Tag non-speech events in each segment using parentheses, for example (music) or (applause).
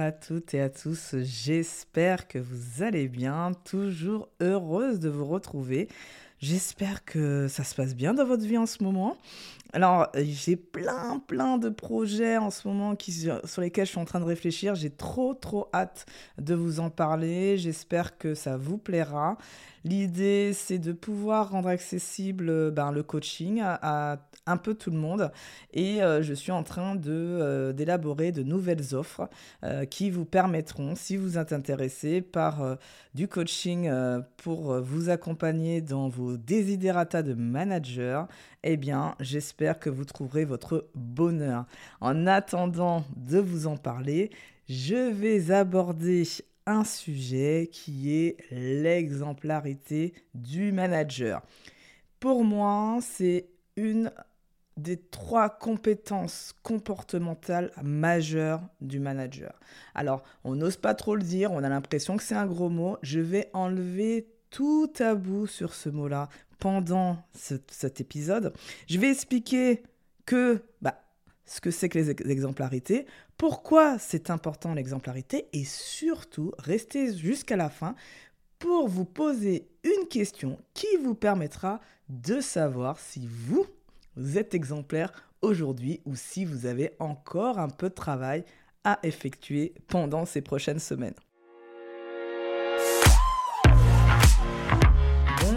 à toutes et à tous, j'espère que vous allez bien, toujours heureuse de vous retrouver. J'espère que ça se passe bien dans votre vie en ce moment. Alors, j'ai plein, plein de projets en ce moment qui, sur lesquels je suis en train de réfléchir. J'ai trop, trop hâte de vous en parler. J'espère que ça vous plaira. L'idée, c'est de pouvoir rendre accessible ben, le coaching à, un peu tout le monde. Et euh, je suis en train de, euh, d'élaborer de nouvelles offres euh, qui vous permettront, si vous êtes intéressé par du coaching pour vous accompagner dans vos desiderata de manager, eh bien, j'espère que vous trouverez votre bonheur. En attendant de vous en parler, je vais aborder un sujet qui est l'exemplarité du manager. Pour moi, c'est une des trois compétences comportementales majeures du manager. Alors, on n'ose pas trop le dire, on a l'impression que c'est un gros mot. Je vais enlever tout tabou sur ce mot-là pendant cet épisode. Je vais expliquer que bah, ce que c'est que les exemplarités, pourquoi c'est important l'exemplarité et surtout restez jusqu'à la fin pour vous poser une question qui vous permettra de savoir si vous, vous êtes exemplaire aujourd'hui ou si vous avez encore un peu de travail à effectuer pendant ces prochaines semaines.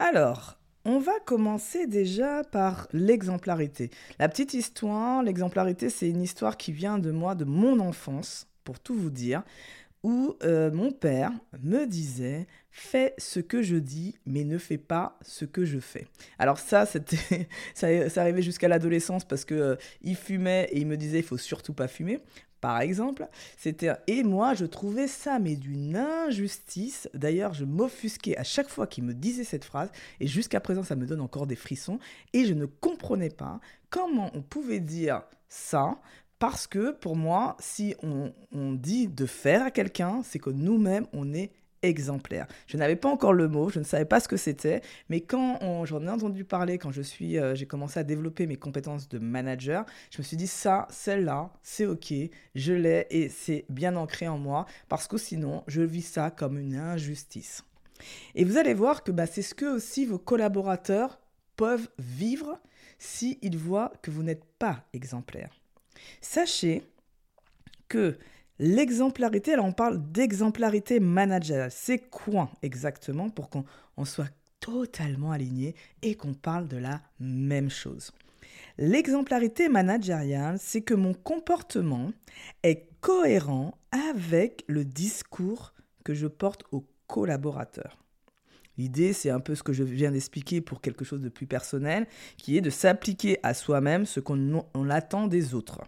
Alors, on va commencer déjà par l'exemplarité. La petite histoire, l'exemplarité, c'est une histoire qui vient de moi, de mon enfance, pour tout vous dire, où euh, mon père me disait fais ce que je dis, mais ne fais pas ce que je fais. Alors ça, c'était, (laughs) ça, arrivait jusqu'à l'adolescence parce que euh, il fumait et il me disait il faut surtout pas fumer par exemple. C'était et moi je trouvais ça mais d'une injustice. D'ailleurs, je m'offusquais à chaque fois qu'il me disait cette phrase et jusqu'à présent ça me donne encore des frissons et je ne comprenais pas comment on pouvait dire ça parce que pour moi, si on, dit de faire à quelqu'un, c'est que nous-mêmes on est exemplaire. Je n'avais pas encore le mot, je ne savais pas ce que c'était, mais quand j'en ai entendu parler, quand je suis, euh, j'ai commencé à développer mes compétences de manager, je me suis dit ça, celle-là, c'est ok, je l'ai et c'est bien ancré en moi, parce que sinon, je vis ça comme une injustice. Et vous allez voir que bah, c'est ce que aussi vos collaborateurs peuvent vivre s'ils voient que vous n'êtes pas exemplaire. Sachez que L'exemplarité, alors on parle d'exemplarité managériale. C'est quoi exactement pour qu'on soit totalement aligné et qu'on parle de la même chose? L'exemplarité managériale, c'est que mon comportement est cohérent avec le discours que je porte aux collaborateurs. L'idée, c'est un peu ce que je viens d'expliquer pour quelque chose de plus personnel, qui est de s'appliquer à soi-même ce qu'on attend des autres.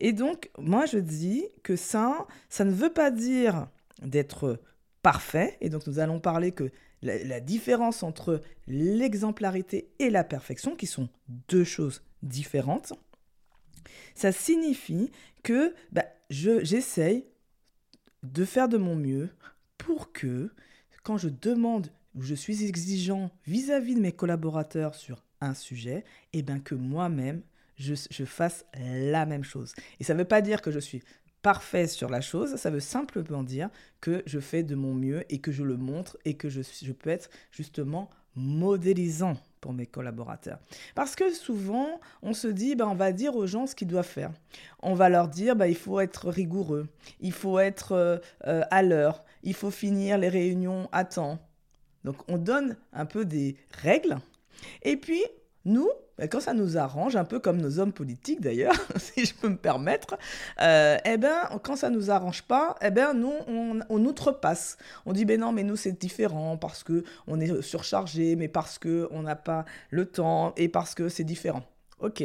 Et donc, moi, je dis que ça, ça ne veut pas dire d'être parfait. Et donc, nous allons parler que la, différence entre l'exemplarité et la perfection, qui sont deux choses différentes, ça signifie que bah, j'essaye de faire de mon mieux pour que, quand je demande ou je suis exigeant vis-à-vis de mes collaborateurs sur un sujet, et eh bien que moi-même, je, fasse la même chose. Et ça ne veut pas dire que je suis parfait sur la chose, ça veut simplement dire que je fais de mon mieux et que je le montre et que je, peux être justement modélisant pour mes collaborateurs. Parce que souvent, on se dit, ben, on va dire aux gens ce qu'ils doivent faire. On va leur dire, ben, il faut être rigoureux, il faut être euh, euh, à l'heure, il faut finir les réunions à temps. Donc, on donne un peu des règles. Et puis, nous, quand ça nous arrange, un peu comme nos hommes politiques d'ailleurs, (laughs) si je peux me permettre, euh, eh ben, quand ça nous arrange pas, eh ben, nous, on, on outrepasse. On dit, ben non, mais nous, c'est différent parce que on est surchargé, mais parce que on n'a pas le temps et parce que c'est différent. Ok.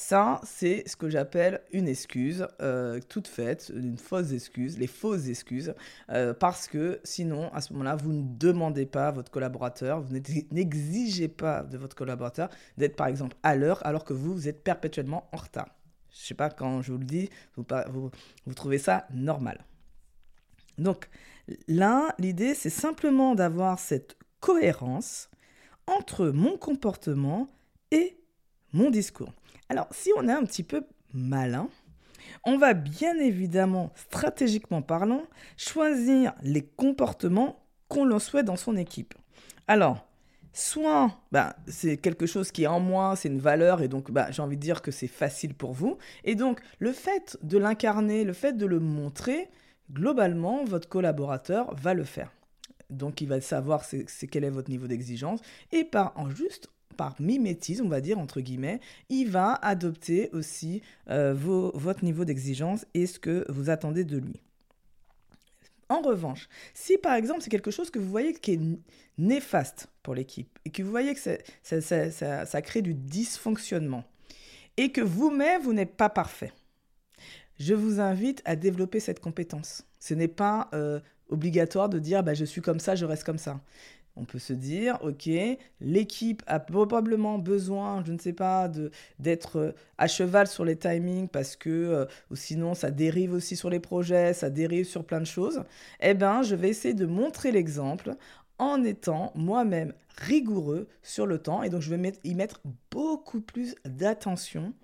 Ça, c'est ce que j'appelle une excuse euh, toute faite, une fausse excuse, les fausses excuses, euh, parce que sinon, à ce moment-là, vous ne demandez pas à votre collaborateur, vous n'exigez pas de votre collaborateur d'être par exemple à l'heure, alors que vous, vous êtes perpétuellement en retard. Je ne sais pas quand je vous le dis, vous, trouvez ça normal. Donc là, l'idée, c'est simplement d'avoir cette cohérence entre mon comportement et mon discours. Alors, si on est un petit peu malin, on va bien évidemment, stratégiquement parlant, choisir les comportements qu'on l'on souhaite dans son équipe. Alors, soit bah, c'est quelque chose qui est en moi, c'est une valeur, et donc bah, j'ai envie de dire que c'est facile pour vous. Et donc, le fait de l'incarner, le fait de le montrer, globalement, votre collaborateur va le faire. Donc, il va savoir c'est, quel est votre niveau d'exigence, et par en juste par mimétisme, on va dire, entre guillemets, il va adopter aussi euh, votre niveau d'exigence et ce que vous attendez de lui. En revanche, si par exemple c'est quelque chose que vous voyez qui est néfaste pour l'équipe et que vous voyez que ça, crée du dysfonctionnement et que vous-même, vous n'êtes pas parfait, je vous invite à développer cette compétence. Ce n'est pas euh, obligatoire de dire bah, je suis comme ça, je reste comme ça on peut se dire, ok, l'équipe a probablement besoin, je ne sais pas, d'être euh, à cheval sur les timings parce que euh, ou sinon ça dérive aussi sur les projets, ça dérive sur plein de choses. Eh bien, je vais essayer de montrer l'exemple en étant moi-même rigoureux sur le temps et donc je vais y mettre beaucoup plus d'attention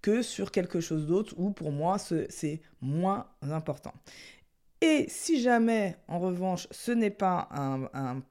que sur quelque chose d'autre où pour moi c'est moins important. Et si jamais, en revanche, ce n'est pas un, un,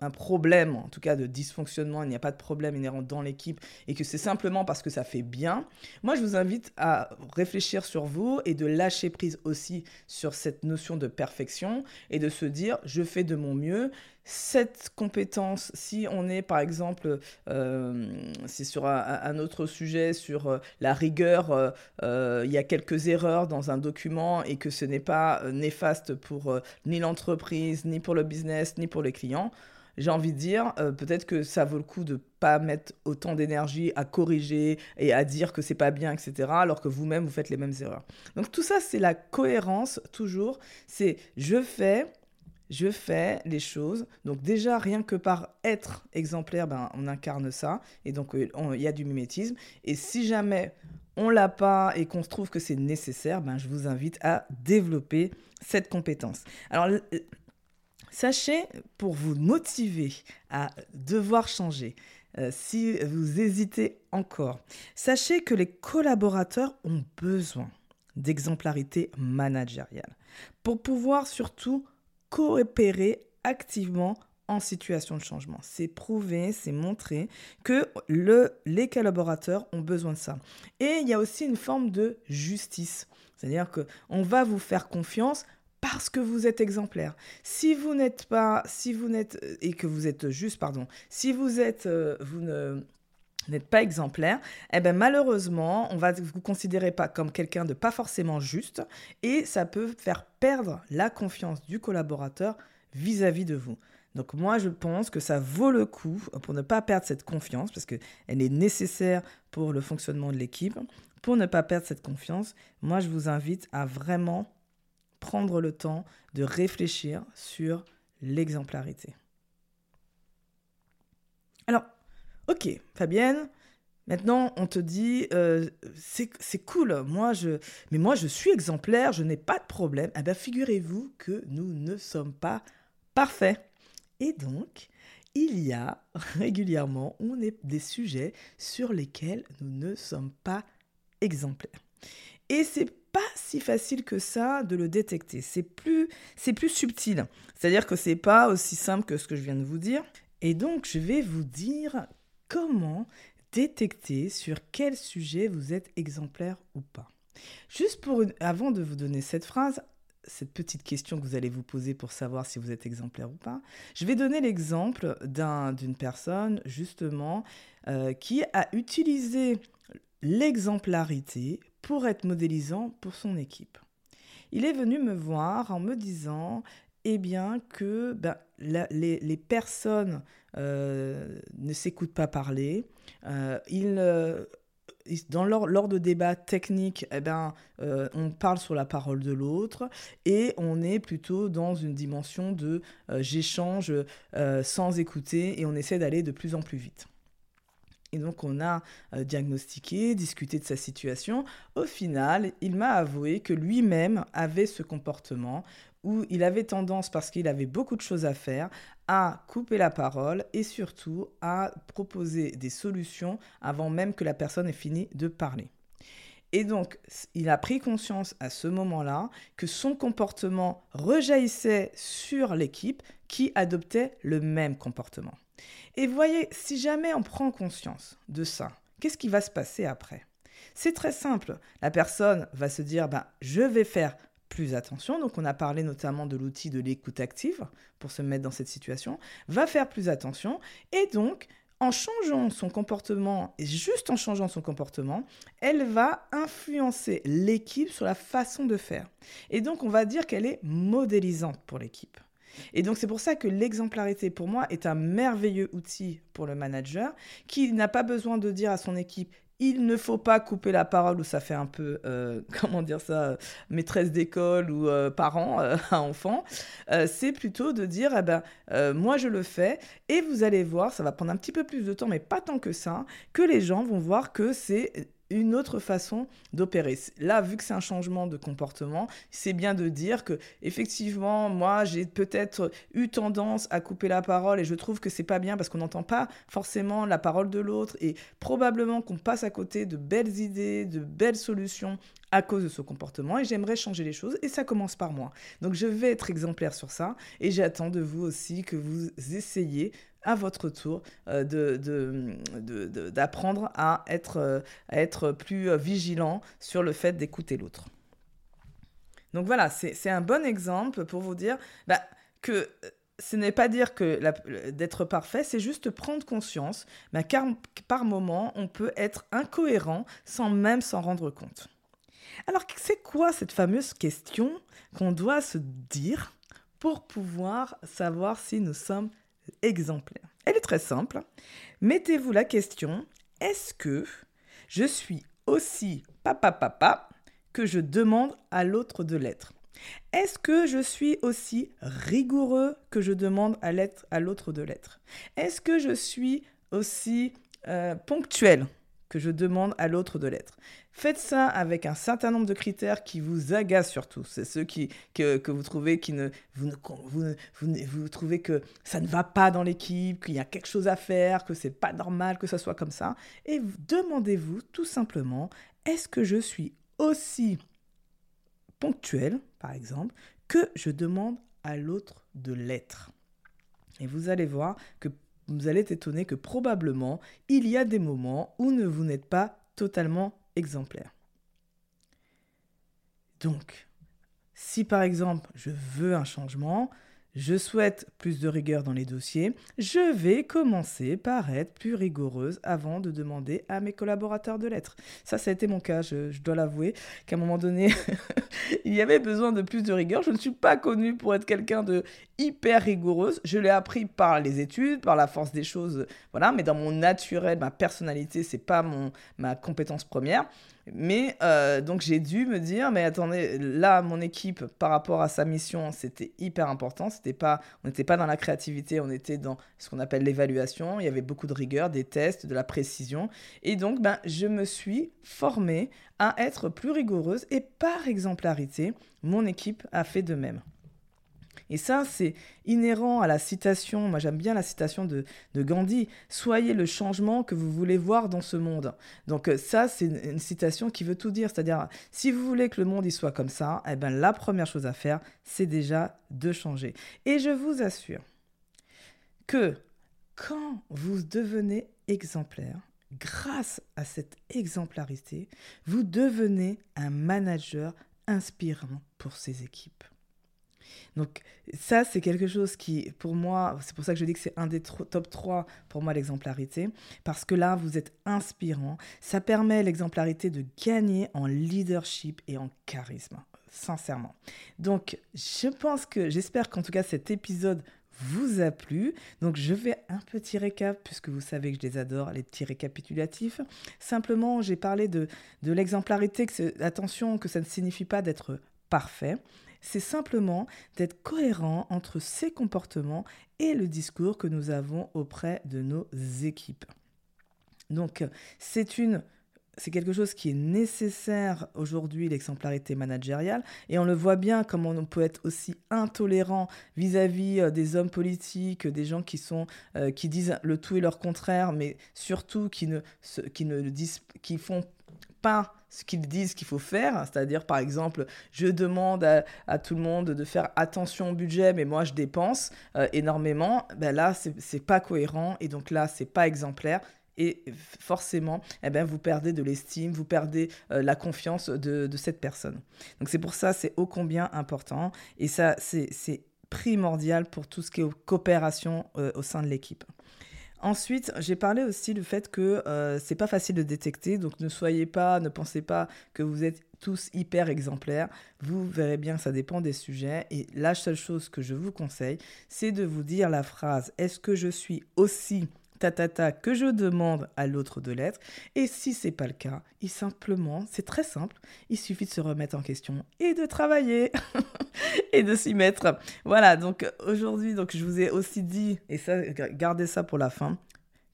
un problème, en tout cas de dysfonctionnement, il n'y a pas de problème inhérent dans l'équipe et que c'est simplement parce que ça fait bien, moi je vous invite à réfléchir sur vous et de lâcher prise aussi sur cette notion de perfection et de se dire je fais de mon mieux. Cette compétence, si on est par exemple, euh, c'est sur un, autre sujet, sur euh, la rigueur, euh, il y a quelques erreurs dans un document et que ce n'est pas néfaste pour ni l'entreprise, ni pour le business, ni pour les clients, j'ai envie de dire, euh, peut-être que ça vaut le coup de pas mettre autant d'énergie à corriger et à dire que c'est pas bien, etc., alors que vous-même, vous faites les mêmes erreurs. Donc tout ça, c'est la cohérence, toujours. C'est je fais, je fais les choses. Donc déjà, rien que par être exemplaire, ben, on incarne ça. Et donc, euh, il y a du mimétisme. Et si jamais on l'a pas et qu'on se trouve que c'est nécessaire, ben, je vous invite à développer cette compétence. Alors, Sachez, pour vous motiver à devoir changer, euh, si vous hésitez encore, sachez que les collaborateurs ont besoin d'exemplarité managériale pour pouvoir surtout coopérer activement en situation de changement. C'est prouvé, c'est montré que le, les collaborateurs ont besoin de ça. Et il y a aussi une forme de justice. C'est-à-dire qu'on va vous faire confiance parce que vous êtes exemplaire. Si vous n'êtes pas, si vous n'êtes et que vous êtes juste, pardon, si vous êtes, euh, vous ne n'êtes pas exemplaire, eh ben malheureusement, on va vous considérer pas comme quelqu'un de pas forcément juste et ça peut faire perdre la confiance du collaborateur vis-à-vis -vis de vous. Donc moi, je pense que ça vaut le coup pour ne pas perdre cette confiance, parce qu'elle est nécessaire pour le fonctionnement de l'équipe. Pour ne pas perdre cette confiance, moi, je vous invite à vraiment prendre le temps de réfléchir sur l'exemplarité. Alors, ok, Fabienne, maintenant on te dit, euh, c'est cool, moi je, mais moi je suis exemplaire, je n'ai pas de problème. Eh bien, figurez-vous que nous ne sommes pas parfaits. Et donc, il y a (laughs) régulièrement on est des sujets sur lesquels nous ne sommes pas exemplaires. Et c'est pas si facile que ça de le détecter. C'est plus, c'est plus subtil. C'est-à-dire que c'est pas aussi simple que ce que je viens de vous dire. Et donc, je vais vous dire comment détecter sur quel sujet vous êtes exemplaire ou pas. Juste pour avant de vous donner cette phrase, cette petite question que vous allez vous poser pour savoir si vous êtes exemplaire ou pas, je vais donner l'exemple d'une personne justement euh, qui a utilisé l'exemplarité pour être modélisant pour son équipe. Il est venu me voir en me disant eh bien que ben, les, personnes euh, ne s'écoutent pas parler, euh, ils dans lors de débats techniques, eh ben, on parle sur la parole de l'autre et on est plutôt dans une dimension de j'échange sans écouter et on essaie d'aller de plus en plus vite. Et donc on a euh, diagnostiqué, discuté de sa situation. Au final, il m'a avoué que lui-même avait ce comportement où il avait tendance, parce qu'il avait beaucoup de choses à faire, à couper la parole et surtout à proposer des solutions avant même que la personne ait fini de parler. Et donc, il a pris conscience à ce moment-là que son comportement rejaillissait sur l'équipe qui adoptait le même comportement. Et voyez, si jamais on prend conscience de ça, qu'est-ce qui va se passer après? C'est très simple. La personne va se dire, ben, je vais faire plus attention. Donc on a parlé notamment de l'outil de l'écoute active pour se mettre dans cette situation. Va faire plus attention. Et donc, en changeant son comportement, et juste en changeant son comportement, elle va influencer l'équipe sur la façon de faire. Et donc on va dire qu'elle est modélisante pour l'équipe. Et donc c'est pour ça que l'exemplarité pour moi est un merveilleux outil pour le manager qui n'a pas besoin de dire à son équipe il ne faut pas couper la parole où ça fait un peu, euh, (laughs) comment dire ça, maîtresse d'école ou euh, parent euh, à enfant. c'est plutôt de dire, eh ben, moi je le fais et vous allez voir, ça va prendre un petit peu plus de temps, mais pas tant que ça, que les gens vont voir que c'est une autre façon d'opérer. Là, vu que c'est un changement de comportement, c'est bien de dire que effectivement, moi, j'ai peut-être eu tendance à couper la parole et je trouve que c'est pas bien parce qu'on n'entend pas forcément la parole de l'autre et probablement qu'on passe à côté de belles idées, de belles solutions à cause de ce comportement et j'aimerais changer les choses et ça commence par moi. Donc je vais être exemplaire sur ça et j'attends de vous aussi que vous essayiez à votre tour euh, d'apprendre à, être, euh, à être plus euh, vigilant sur le fait d'écouter l'autre. Donc voilà, c'est un bon exemple pour vous dire bah, que ce n'est pas dire que d'être parfait, c'est juste prendre conscience bah, car par moment, on peut être incohérent sans même s'en rendre compte. Alors, c'est quoi cette fameuse question qu'on doit se dire pour pouvoir savoir si nous sommes exemplaires Elle est très simple. Mettez-vous la question, est-ce que je suis aussi papa papa que je demande à l'autre de l'être? Est-ce que je suis aussi rigoureux que je demande à l'autre de l'être? Est-ce que je suis aussi euh, ponctuel? Que je demande à l'autre de l'être. Faites ça avec un certain nombre de critères qui vous agacent surtout. C'est ceux qui, que, vous trouvez qui ne vous, vous, vous, trouvez que ça ne va pas dans l'équipe, qu'il y a quelque chose à faire, que c'est pas normal que ça soit comme ça. Et demandez-vous tout simplement est-ce que je suis aussi ponctuel, par exemple, que je demande à l'autre de l'être? Et vous allez voir que vous allez être étonné que probablement il y a des moments où ne vous n'êtes pas totalement exemplaire. Donc, si par exemple je veux un changement, je souhaite plus de rigueur dans les dossiers, je vais commencer par être plus rigoureuse avant de demander à mes collaborateurs de l'être. Ça, ça a été mon cas, je, dois l'avouer, qu'à un moment donné, (laughs) il y avait besoin de plus de rigueur. Je ne suis pas connue pour être quelqu'un de hyper rigoureuse. Je l'ai appris par les études, par la force des choses, voilà, mais dans mon naturel, ma personnalité, c'est pas mon, ma compétence première. Mais euh, donc j'ai dû me dire, mais attendez, là, mon équipe, par rapport à sa mission, c'était hyper important. C'était pas, on n'était pas dans la créativité, on était dans ce qu'on appelle l'évaluation. Il y avait beaucoup de rigueur, des tests, de la précision. Et donc, ben, je me suis formée à être plus rigoureuse et par exemplarité, mon équipe a fait de même. Et ça, c'est inhérent à la citation, moi j'aime bien la citation de, Gandhi, Soyez le changement que vous voulez voir dans ce monde. Donc euh, ça, c'est une, citation qui veut tout dire, c'est-à-dire, si vous voulez que le monde y soit comme ça, eh ben, la première chose à faire, c'est déjà de changer. Et je vous assure que quand vous devenez exemplaire, grâce à cette exemplarité, vous devenez un manager inspirant pour ses équipes. Donc ça, c'est quelque chose qui, pour moi, c'est pour ça que je dis que c'est un des top 3 pour moi l'exemplarité, parce que là, vous êtes inspirant. Ça permet l'exemplarité de gagner en leadership et en charisme. sincèrement. Donc, je pense que, j'espère qu'en tout cas cet épisode vous a plu. Donc je fais un petit récap, puisque vous savez que je les adore, les petits récapitulatifs. Simplement, j'ai parlé de, de l'exemplarité, que attention, que ça ne signifie pas d'être parfait. C'est simplement d'être cohérent entre ses comportements et le discours que nous avons auprès de nos équipes. Donc, c'est une c'est quelque chose qui est nécessaire aujourd'hui, l'exemplarité managériale. Et on le voit bien comment on peut être aussi intolérant vis-à-vis euh, des hommes politiques, des gens qui, sont, euh, qui disent le tout et leur contraire, mais surtout qui ne, qui ne disent, qui font pas ce qu'ils disent qu'il faut faire, c'est-à-dire par exemple, je demande à, tout le monde de faire attention au budget, mais moi je dépense euh, énormément, ben là c'est pas cohérent et donc là c'est pas exemplaire, et forcément, eh ben, vous perdez de l'estime, vous perdez euh, la confiance de, cette personne. Donc c'est pour ça, c'est ô combien important, et ça, c'est primordial pour tout ce qui est coopération euh, au sein de l'équipe. Ensuite, j'ai parlé aussi du fait que euh, c'est pas facile de détecter, donc ne soyez pas, ne pensez pas que vous êtes tous hyper exemplaires. Vous verrez bien, ça dépend des sujets. Et la seule chose que je vous conseille, c'est de vous dire la phrase Est-ce que je suis aussi tatata que je demande à l'autre de l'être. Et si c'est pas le cas, il simplement, c'est très simple, il suffit de se remettre en question et de travailler (laughs) et de s'y mettre. Voilà, donc aujourd'hui, donc je vous ai aussi dit et ça gardez ça pour la fin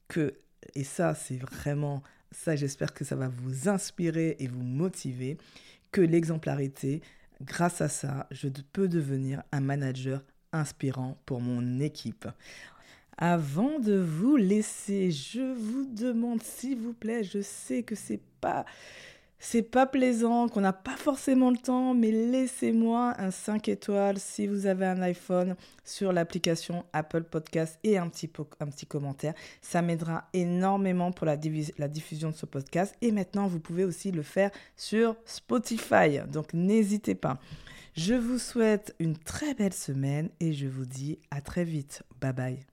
que et ça c'est vraiment ça j'espère que ça va vous inspirer et vous motiver que l'exemplarité grâce à ça, je peux devenir un manager inspirant pour mon équipe. Avant de vous laisser, je vous demande s'il vous plaît, je sais que c'est pas c'est pas plaisant, qu'on n'a pas forcément le temps, mais laissez-moi un 5 étoiles si vous avez un iPhone sur l'application Apple Podcast et un petit, un petit commentaire. Ça m'aidera énormément pour la, la diffusion de ce podcast. Et maintenant, vous pouvez aussi le faire sur Spotify. Donc n'hésitez pas. Je vous souhaite une très belle semaine et je vous dis à très vite. Bye bye